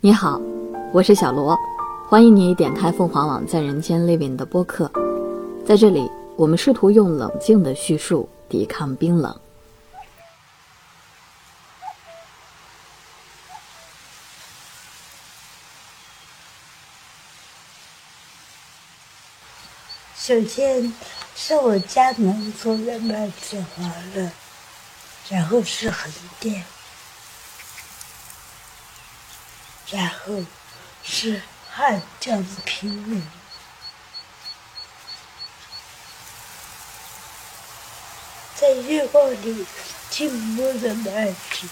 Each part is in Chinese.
你好，我是小罗，欢迎你点开凤凰网在人间 Living 的播客。在这里，我们试图用冷静的叙述抵抗冰冷。首先是我家门口的麦子黄了，然后是横店。然后是汉江平原，在月光里静默的麦子，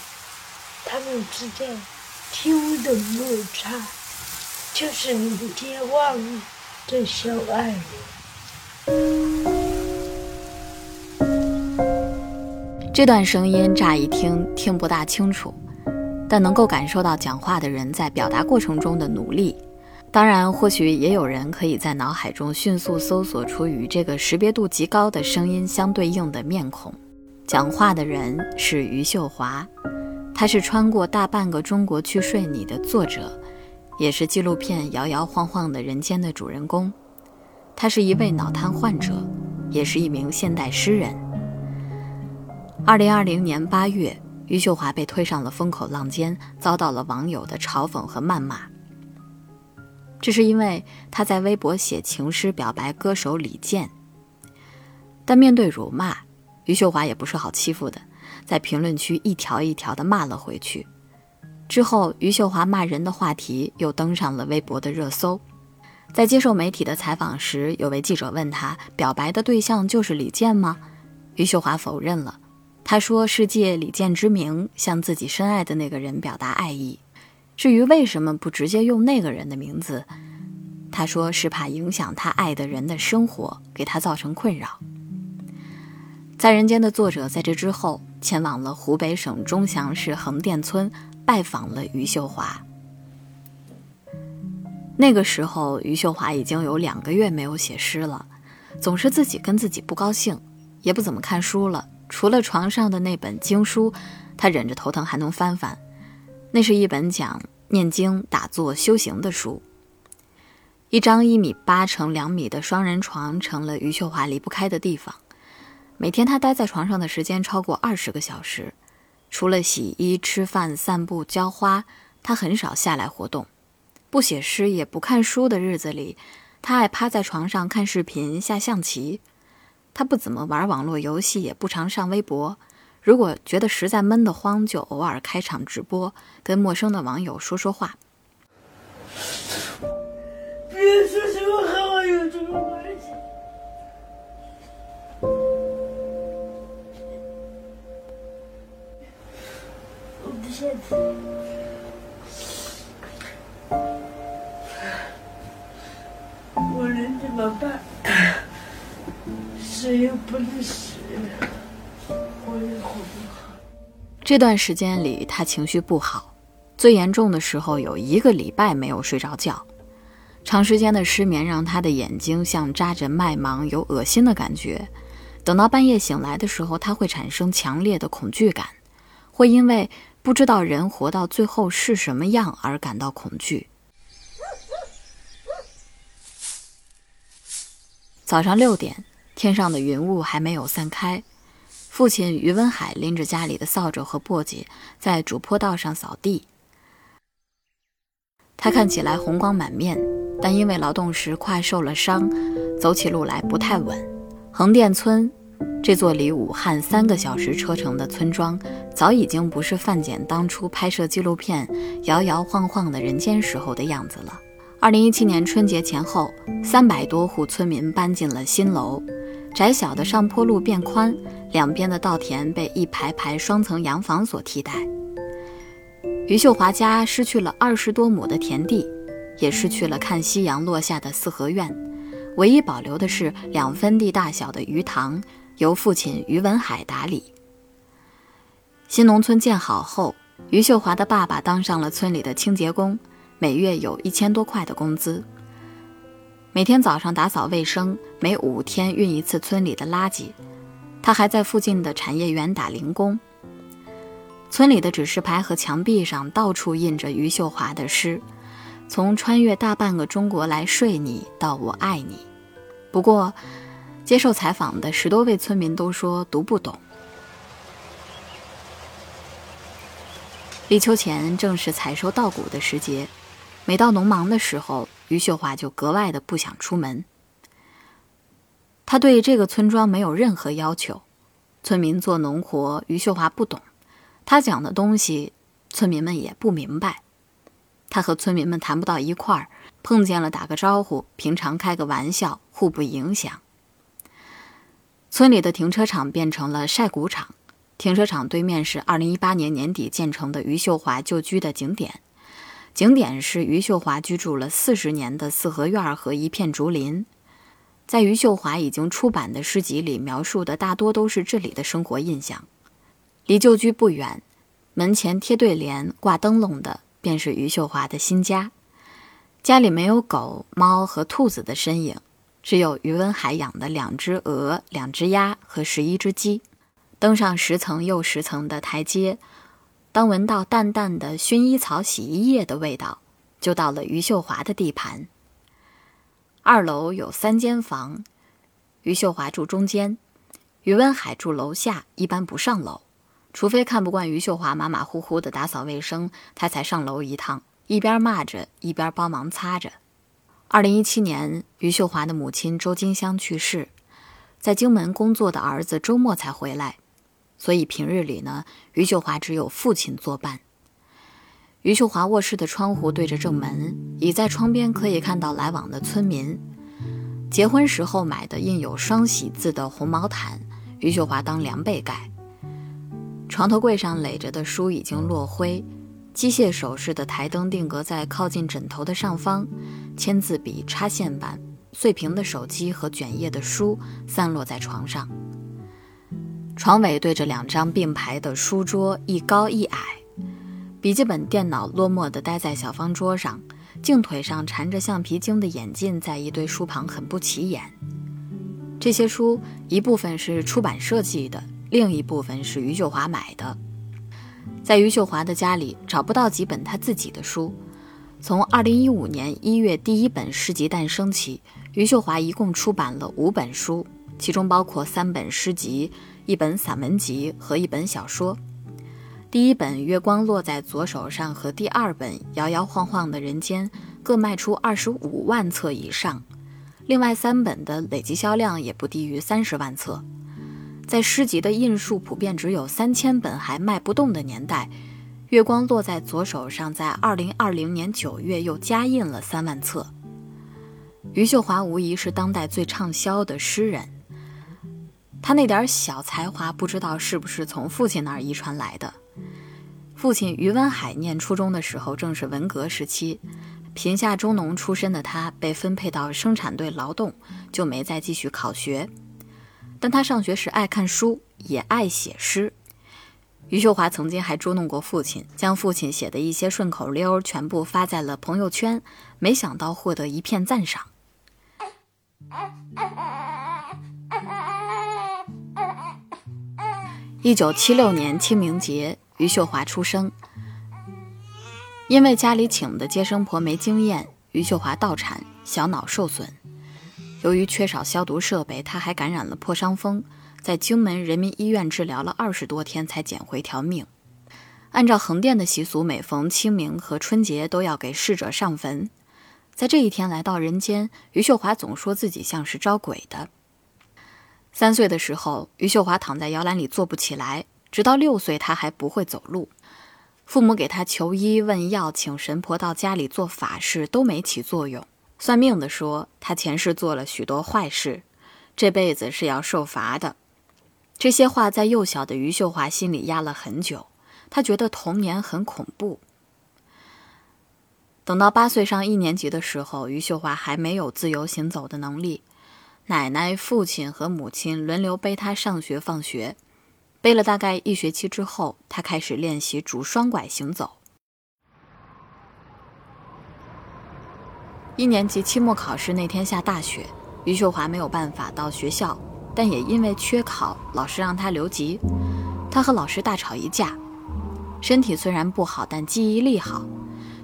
他们之间轻微的摩擦，就是人间万物的小爱。这段声音乍一听听不大清楚。但能够感受到讲话的人在表达过程中的努力。当然，或许也有人可以在脑海中迅速搜索出与这个识别度极高的声音相对应的面孔。讲话的人是余秀华，他是穿过大半个中国去睡你的作者，也是纪录片摇摇晃晃的人间的主人公。他是一位脑瘫患者，也是一名现代诗人。二零二零年八月。余秀华被推上了风口浪尖，遭到了网友的嘲讽和谩骂。这是因为她在微博写情诗表白歌手李健。但面对辱骂，余秀华也不是好欺负的，在评论区一条一条的骂了回去。之后，余秀华骂人的话题又登上了微博的热搜。在接受媒体的采访时，有位记者问他：“表白的对象就是李健吗？”余秀华否认了。他说：“是借李健之名向自己深爱的那个人表达爱意。至于为什么不直接用那个人的名字，他说是怕影响他爱的人的生活，给他造成困扰。”在人间的作者在这之后前往了湖北省钟祥市横店村，拜访了余秀华。那个时候，余秀华已经有两个月没有写诗了，总是自己跟自己不高兴，也不怎么看书了。除了床上的那本经书，他忍着头疼还能翻翻。那是一本讲念经、打坐、修行的书。一张一米八乘两米的双人床成了余秀华离不开的地方。每天他待在床上的时间超过二十个小时，除了洗衣、吃饭、散步、浇花，他很少下来活动。不写诗也不看书的日子里，他爱趴在床上看视频、下象棋。他不怎么玩网络游戏，也不常上微博。如果觉得实在闷得慌，就偶尔开场直播，跟陌生的网友说说话。别说什么和我有什么关系？我不现在，我能怎么办？又不能死，这段时间里，他情绪不好，最严重的时候有一个礼拜没有睡着觉。长时间的失眠让他的眼睛像扎着麦芒，有恶心的感觉。等到半夜醒来的时候，他会产生强烈的恐惧感，会因为不知道人活到最后是什么样而感到恐惧。早上六点。天上的云雾还没有散开，父亲于文海拎着家里的扫帚和簸箕在主坡道上扫地。他看起来红光满面，但因为劳动时快受了伤，走起路来不太稳。横店村这座离武汉三个小时车程的村庄，早已经不是范简当初拍摄纪录片摇摇晃晃的人间时候的样子了。二零一七年春节前后，三百多户村民搬进了新楼。窄小的上坡路变宽，两边的稻田被一排排双层洋房所替代。余秀华家失去了二十多亩的田地，也失去了看夕阳落下的四合院，唯一保留的是两分地大小的鱼塘，由父亲余文海打理。新农村建好后，余秀华的爸爸当上了村里的清洁工，每月有一千多块的工资。每天早上打扫卫生，每五天运一次村里的垃圾。他还在附近的产业园打零工。村里的指示牌和墙壁上到处印着余秀华的诗，从“穿越大半个中国来睡你”到“我爱你”。不过，接受采访的十多位村民都说读不懂。立秋前正是采收稻谷的时节，每到农忙的时候，余秀华就格外的不想出门。他对这个村庄没有任何要求，村民做农活，余秀华不懂，他讲的东西，村民们也不明白。他和村民们谈不到一块儿，碰见了打个招呼，平常开个玩笑，互不影响。村里的停车场变成了晒谷场，停车场对面是2018年年底建成的余秀华旧居的景点，景点是余秀华居住了四十年的四合院和一片竹林。在余秀华已经出版的诗集里，描述的大多都是这里的生活印象。离旧居不远，门前贴对联、挂灯笼的，便是余秀华的新家。家里没有狗、猫和兔子的身影，只有余文海养的两只鹅、两只鸭和十一只鸡。登上十层又十层的台阶，当闻到淡淡的薰衣草洗衣液的味道，就到了余秀华的地盘。二楼有三间房，余秀华住中间，余文海住楼下，一般不上楼，除非看不惯余秀华马马虎虎的打扫卫生，他才上楼一趟，一边骂着，一边帮忙擦着。二零一七年，余秀华的母亲周金香去世，在荆门工作的儿子周末才回来，所以平日里呢，余秀华只有父亲作伴。余秀华卧室的窗户对着正门，倚在窗边可以看到来往的村民。结婚时候买的印有“双喜”字的红毛毯，余秀华当凉被盖。床头柜上垒着的书已经落灰，机械手势的台灯定格在靠近枕头的上方，签字笔、插线板、碎屏的手机和卷页的书散落在床上。床尾对着两张并排的书桌，一高一矮。笔记本电脑落寞地待在小方桌上，镜腿上缠着橡皮筋的眼镜在一堆书旁很不起眼。这些书一部分是出版社寄的，另一部分是余秀华买的。在余秀华的家里找不到几本他自己的书。从2015年1月第一本诗集诞生起，余秀华一共出版了五本书，其中包括三本诗集、一本散文集和一本小说。第一本《月光落在左手上》和第二本《摇摇晃晃的人间》各卖出二十五万册以上，另外三本的累计销量也不低于三十万册。在诗集的印数普遍只有三千本还卖不动的年代，《月光落在左手上》在二零二零年九月又加印了三万册。余秀华无疑是当代最畅销的诗人，他那点小才华不知道是不是从父亲那儿遗传来的。父亲余文海念初中的时候，正是文革时期，贫下中农出身的他被分配到生产队劳动，就没再继续考学。但他上学时爱看书，也爱写诗。余秀华曾经还捉弄过父亲，将父亲写的一些顺口溜全部发在了朋友圈，没想到获得一片赞赏。一九七六年清明节。余秀华出生，因为家里请的接生婆没经验，余秀华倒产，小脑受损。由于缺少消毒设备，她还感染了破伤风，在荆门人民医院治疗了二十多天才捡回条命。按照横店的习俗，每逢清明和春节都要给逝者上坟。在这一天来到人间，余秀华总说自己像是招鬼的。三岁的时候，余秀华躺在摇篮里坐不起来。直到六岁，他还不会走路。父母给他求医问药，请神婆到家里做法事，都没起作用。算命的说他前世做了许多坏事，这辈子是要受罚的。这些话在幼小的余秀华心里压了很久，他觉得童年很恐怖。等到八岁上一年级的时候，余秀华还没有自由行走的能力，奶奶、父亲和母亲轮流背他上学放学。背了大概一学期之后，他开始练习拄双拐行走。一年级期末考试那天下大雪，余秀华没有办法到学校，但也因为缺考，老师让他留级。他和老师大吵一架，身体虽然不好，但记忆力好。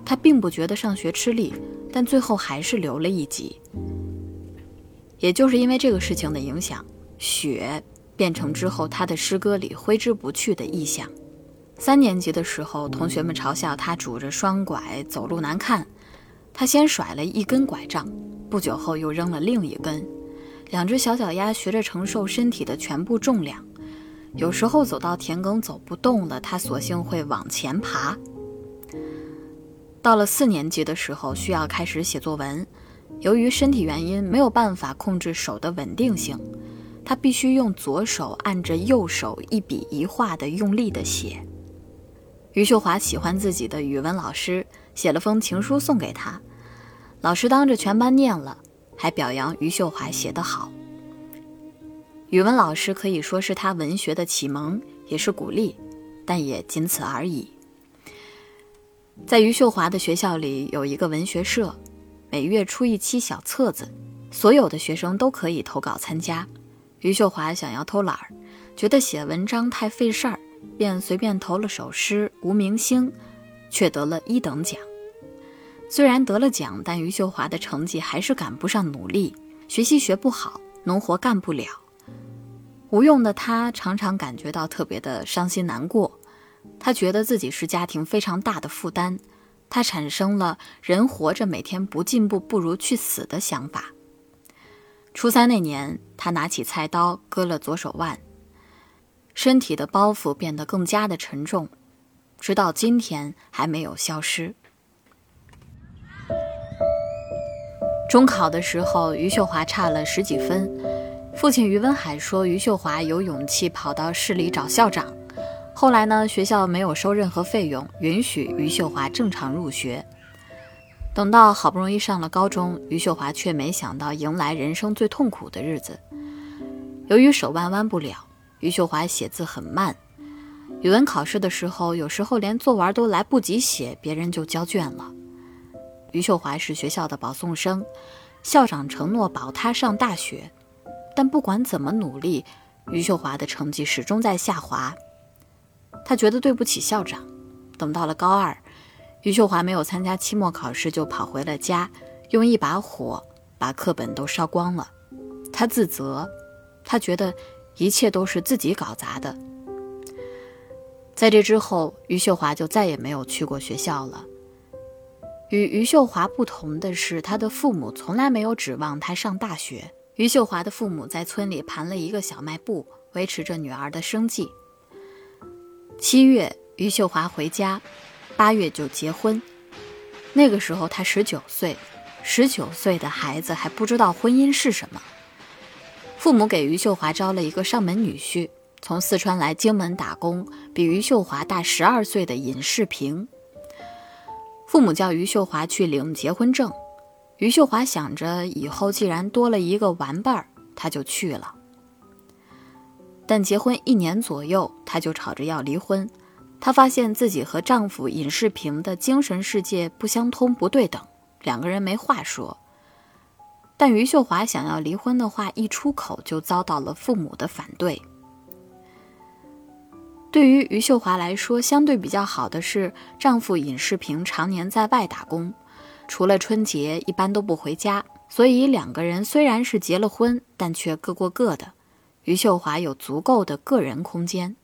他并不觉得上学吃力，但最后还是留了一级。也就是因为这个事情的影响，雪变成之后他的诗歌里挥之不去的意象。三年级的时候，同学们嘲笑他拄着双拐走路难看，他先甩了一根拐杖，不久后又扔了另一根。两只小脚丫学着承受身体的全部重量，有时候走到田埂走不动了，他索性会往前爬。到了四年级的时候，需要开始写作文。由于身体原因，没有办法控制手的稳定性，他必须用左手按着右手一笔一画的用力的写。余秀华喜欢自己的语文老师，写了封情书送给他。老师当着全班念了，还表扬余秀华写得好。语文老师可以说是他文学的启蒙，也是鼓励，但也仅此而已。在余秀华的学校里有一个文学社，每月出一期小册子，所有的学生都可以投稿参加。余秀华想要偷懒儿，觉得写文章太费事儿，便随便投了首诗《无名星》，却得了一等奖。虽然得了奖，但余秀华的成绩还是赶不上努力，学习学不好，农活干不了。无用的他常常感觉到特别的伤心难过。他觉得自己是家庭非常大的负担，他产生了人活着每天不进步不如去死的想法。初三那年，他拿起菜刀割了左手腕，身体的包袱变得更加的沉重，直到今天还没有消失。中考的时候，余秀华差了十几分，父亲余文海说余秀华有勇气跑到市里找校长。后来呢，学校没有收任何费用，允许余秀华正常入学。等到好不容易上了高中，余秀华却没想到迎来人生最痛苦的日子。由于手腕弯不了，余秀华写字很慢。语文考试的时候，有时候连作文都来不及写，别人就交卷了。余秀华是学校的保送生，校长承诺保她上大学，但不管怎么努力，余秀华的成绩始终在下滑。他觉得对不起校长。等到了高二，余秀华没有参加期末考试，就跑回了家，用一把火把课本都烧光了。他自责，他觉得一切都是自己搞砸的。在这之后，余秀华就再也没有去过学校了。与余秀华不同的是，他的父母从来没有指望他上大学。余秀华的父母在村里盘了一个小卖部，维持着女儿的生计。七月，余秀华回家，八月就结婚。那个时候她十九岁，十九岁的孩子还不知道婚姻是什么。父母给余秀华招了一个上门女婿，从四川来荆门打工，比余秀华大十二岁的尹世平。父母叫余秀华去领结婚证，余秀华想着以后既然多了一个玩伴儿，她就去了。但结婚一年左右，她就吵着要离婚。她发现自己和丈夫尹世平的精神世界不相通、不对等，两个人没话说。但余秀华想要离婚的话一出口，就遭到了父母的反对。对于余秀华来说，相对比较好的是，丈夫尹世平常年在外打工，除了春节一般都不回家，所以两个人虽然是结了婚，但却各过各的。余秀华有足够的个人空间。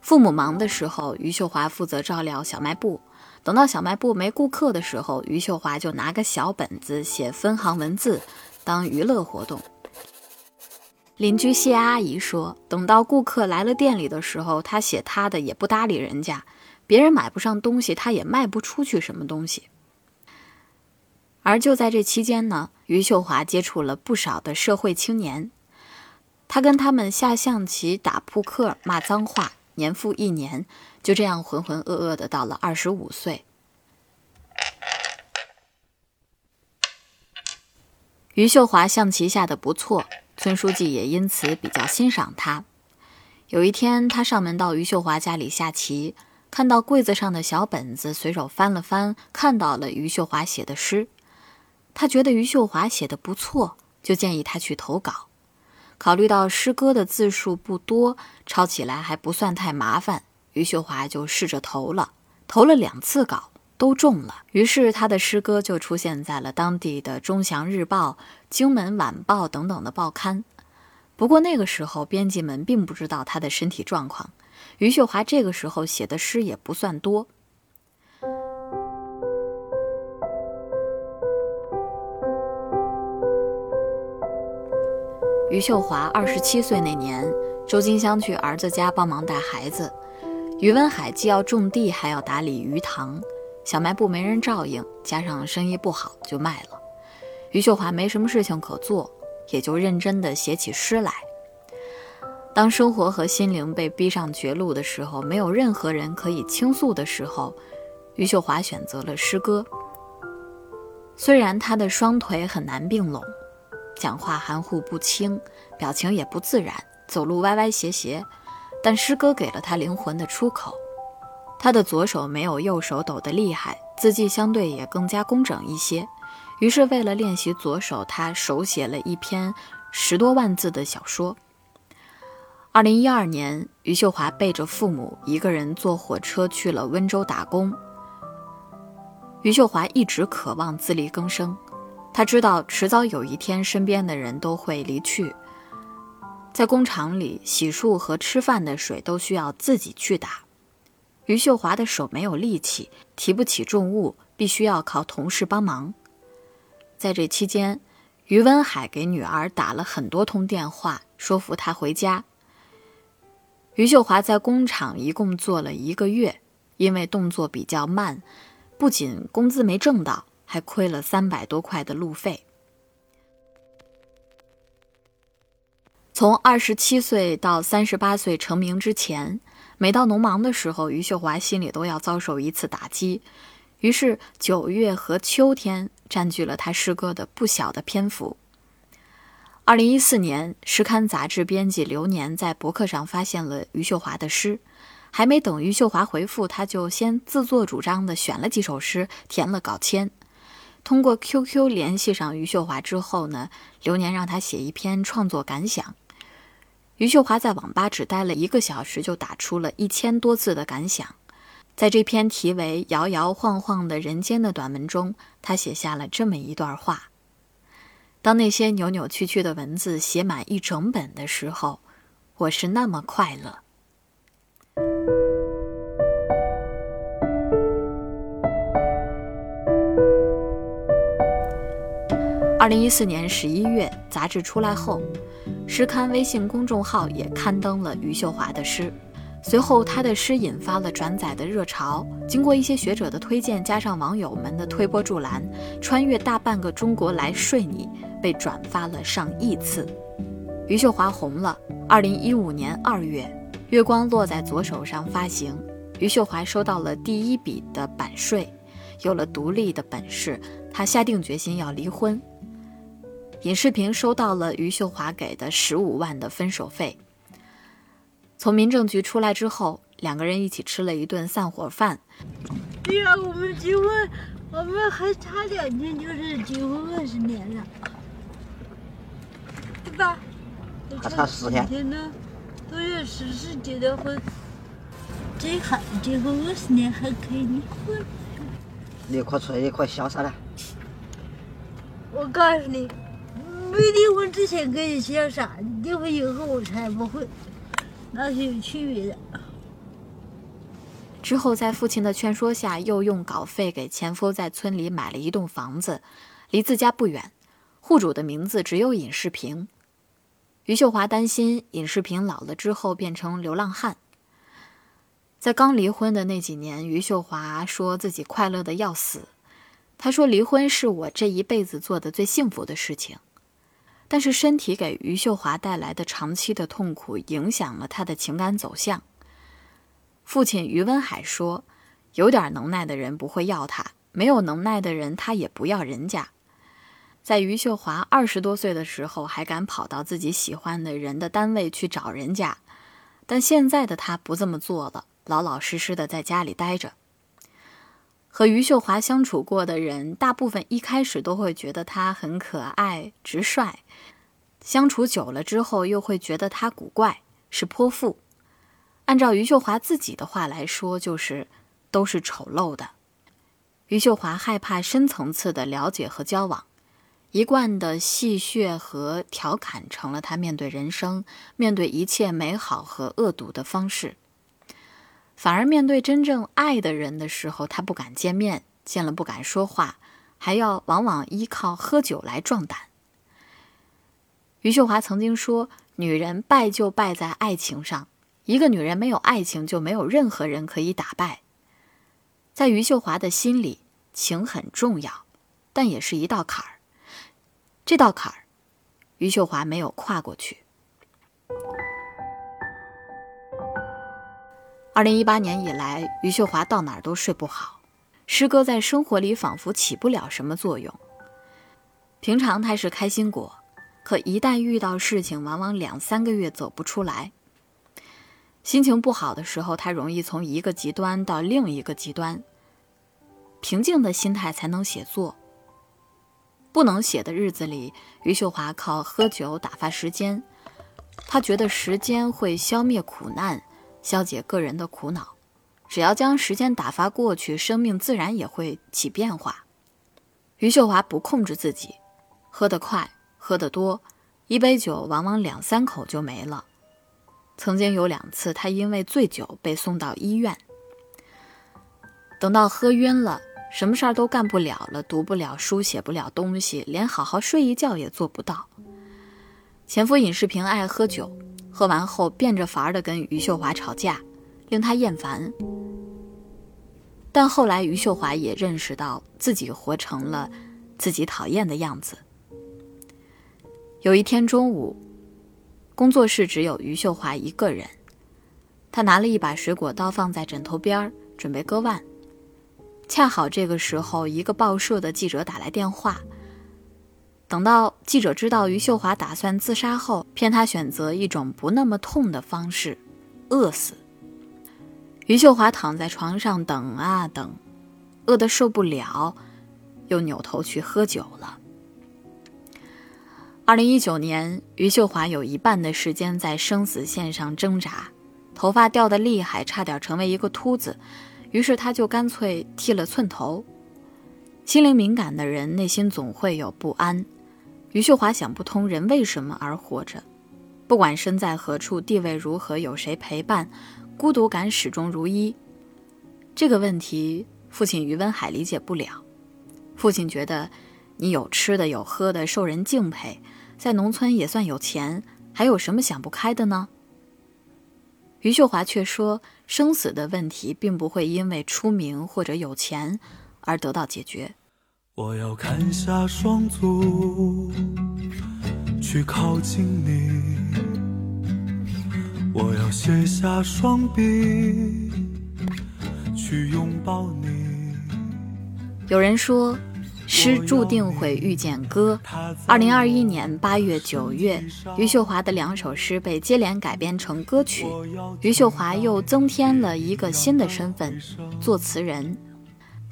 父母忙的时候，余秀华负责照料小卖部。等到小卖部没顾客的时候，余秀华就拿个小本子写分行文字，当娱乐活动。邻居谢阿姨说，等到顾客来了店里的时候，她写她的也不搭理人家，别人买不上东西，她也卖不出去什么东西。而就在这期间呢，余秀华接触了不少的社会青年，他跟他们下象棋、打扑克、骂脏话，年复一年，就这样浑浑噩噩的到了二十五岁。余秀华象棋下的不错，村书记也因此比较欣赏他。有一天，他上门到余秀华家里下棋，看到柜子上的小本子，随手翻了翻，看到了余秀华写的诗。他觉得余秀华写的不错，就建议他去投稿。考虑到诗歌的字数不多，抄起来还不算太麻烦，余秀华就试着投了，投了两次稿都中了。于是他的诗歌就出现在了当地的《中祥日报》《荆门晚报》等等的报刊。不过那个时候，编辑们并不知道他的身体状况。余秀华这个时候写的诗也不算多。余秀华二十七岁那年，周金香去儿子家帮忙带孩子，余文海既要种地，还要打理鱼塘，小卖部没人照应，加上生意不好，就卖了。余秀华没什么事情可做，也就认真地写起诗来。当生活和心灵被逼上绝路的时候，没有任何人可以倾诉的时候，余秀华选择了诗歌。虽然她的双腿很难并拢。讲话含糊不清，表情也不自然，走路歪歪斜斜，但诗歌给了他灵魂的出口。他的左手没有右手抖得厉害，字迹相对也更加工整一些。于是，为了练习左手，他手写了一篇十多万字的小说。二零一二年，余秀华背着父母一个人坐火车去了温州打工。余秀华一直渴望自力更生。他知道迟早有一天，身边的人都会离去。在工厂里，洗漱和吃饭的水都需要自己去打。余秀华的手没有力气，提不起重物，必须要靠同事帮忙。在这期间，余文海给女儿打了很多通电话，说服她回家。余秀华在工厂一共做了一个月，因为动作比较慢，不仅工资没挣到。还亏了三百多块的路费。从二十七岁到三十八岁成名之前，每到农忙的时候，余秀华心里都要遭受一次打击。于是，九月和秋天占据了他诗歌的不小的篇幅。二零一四年，诗刊杂志编辑刘年在博客上发现了余秀华的诗，还没等余秀华回复，他就先自作主张的选了几首诗，填了稿签。通过 QQ 联系上余秀华之后呢，流年让他写一篇创作感想。余秀华在网吧只待了一个小时，就打出了一千多字的感想。在这篇题为《摇摇晃晃的人间》的短文中，他写下了这么一段话：当那些扭扭曲曲的文字写满一整本的时候，我是那么快乐。二零一四年十一月，杂志出来后，诗刊微信公众号也刊登了余秀华的诗。随后，他的诗引发了转载的热潮。经过一些学者的推荐，加上网友们的推波助澜，穿越大半个中国来睡你，被转发了上亿次。余秀华红了。二零一五年二月，《月光落在左手上》发行，余秀华收到了第一笔的版税，有了独立的本事，他下定决心要离婚。尹世平收到了余秀华给的十五万的分手费。从民政局出来之后，两个人一起吃了一顿散伙饭。对呀，我们结婚，我们还差两天就是结婚二十年了，对吧？还差十天呢，都月十四结的婚，真好结婚二十年还可以离婚。你快出来，你快潇洒了。我告诉你。没离婚之前可以潇洒，离婚以后我才不会，那是有区别的。之后，在父亲的劝说下，又用稿费给前夫在村里买了一栋房子，离自家不远，户主的名字只有尹世平。余秀华担心尹世平老了之后变成流浪汉。在刚离婚的那几年，余秀华说自己快乐的要死，她说离婚是我这一辈子做的最幸福的事情。但是身体给余秀华带来的长期的痛苦，影响了他的情感走向。父亲余文海说：“有点能耐的人不会要他，没有能耐的人他也不要人家。”在余秀华二十多岁的时候，还敢跑到自己喜欢的人的单位去找人家，但现在的他不这么做了，老老实实的在家里待着。和余秀华相处过的人，大部分一开始都会觉得他很可爱、直率。相处久了之后又会觉得他古怪，是泼妇。按照余秀华自己的话来说，就是都是丑陋的。余秀华害怕深层次的了解和交往，一贯的戏谑和调侃成了他面对人生、面对一切美好和恶毒的方式。反而面对真正爱的人的时候，他不敢见面，见了不敢说话，还要往往依靠喝酒来壮胆。余秀华曾经说：“女人败就败在爱情上，一个女人没有爱情，就没有任何人可以打败。”在余秀华的心里。情很重要，但也是一道坎儿。这道坎儿，余秀华没有跨过去。二零一八年以来，余秀华到哪儿都睡不好，诗歌在生活里仿佛起不了什么作用。平常他是开心果，可一旦遇到事情，往往两三个月走不出来。心情不好的时候，他容易从一个极端到另一个极端。平静的心态才能写作。不能写的日子里，余秀华靠喝酒打发时间。他觉得时间会消灭苦难，消解个人的苦恼。只要将时间打发过去，生命自然也会起变化。余秀华不控制自己，喝得快，喝得多，一杯酒往往两三口就没了。曾经有两次，他因为醉酒被送到医院。等到喝晕了。什么事儿都干不了了，读不了书，写不了东西，连好好睡一觉也做不到。前夫尹世平爱喝酒，喝完后变着法儿的跟余秀华吵架，令他厌烦。但后来余秀华也认识到自己活成了自己讨厌的样子。有一天中午，工作室只有余秀华一个人，他拿了一把水果刀放在枕头边儿，准备割腕。恰好这个时候，一个报社的记者打来电话。等到记者知道余秀华打算自杀后，骗他选择一种不那么痛的方式——饿死。余秀华躺在床上等啊等，饿得受不了，又扭头去喝酒了。二零一九年，余秀华有一半的时间在生死线上挣扎，头发掉得厉害，差点成为一个秃子。于是他就干脆剃了寸头。心灵敏感的人内心总会有不安。余秀华想不通人为什么而活着，不管身在何处，地位如何，有谁陪伴，孤独感始终如一。这个问题，父亲余文海理解不了。父亲觉得，你有吃的有喝的，受人敬佩，在农村也算有钱，还有什么想不开的呢？余秀华却说：“生死的问题并不会因为出名或者有钱而得到解决。”我要砍下双足，去靠近你；我要卸下双臂，去拥抱你。有人说。诗注定会遇见歌。二零二一年八月、九月，余秀华的两首诗被接连改编成歌曲，余秀华又增添了一个新的身份——作词人。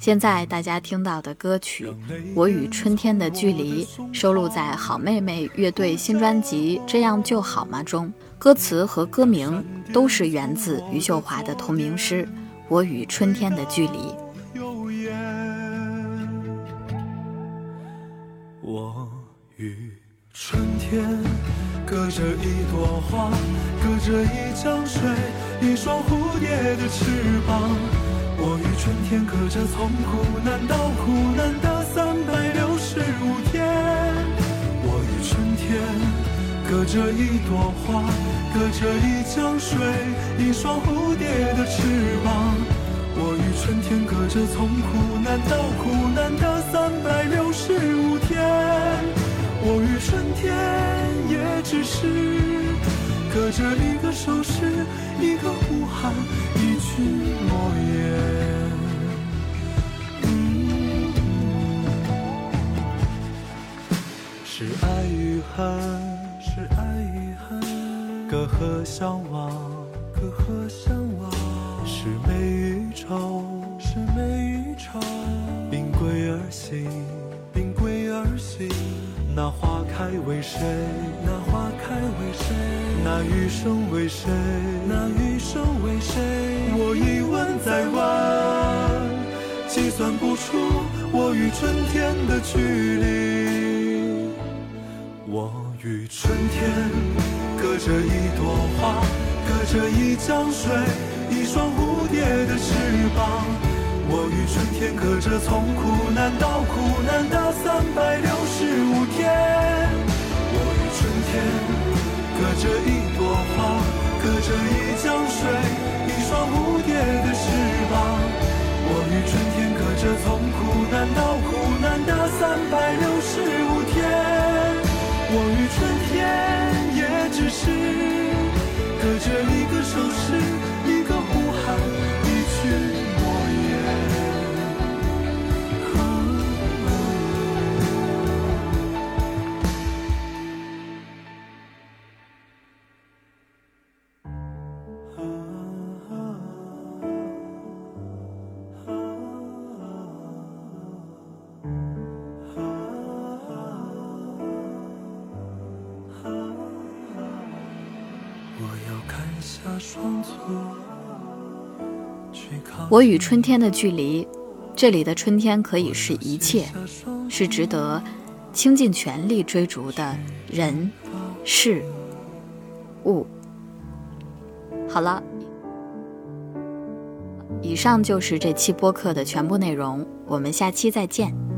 现在大家听到的歌曲《我与春天的距离》收录在好妹妹乐队新专辑《这样就好吗》中，歌词和歌名都是源自余秀华的同名诗《我与春天的距离》。我与春天，隔着一朵花，隔着一江水，一双蝴蝶的翅膀。我与春天隔着从苦难到苦难的三百六十五天。我与春天隔着一朵花，隔着一江水，一双蝴蝶的翅膀。我与春天隔着从苦难到苦难的三百六十五天。我与春天也只是隔着一个手势，一个呼喊，一句诺言。是爱与恨，是爱与恨，隔河相望，隔河相望。是美与丑，是美与丑，并归而行，并归而行。那花开为谁？那花开为谁？那余生为谁？那余生为谁？我一问再问，计算不出我与春天的距离。我与春天隔着一朵花，隔着一江水，一双蝴蝶的翅膀。我与春天隔着从苦难到苦难的三百水，一双蝴蝶的翅膀。我与春天隔着从苦难到苦难的三百六十五天。我与春我与春天的距离，这里的春天可以是一切，是值得倾尽全力追逐的人、事、物。好了，以上就是这期播客的全部内容，我们下期再见。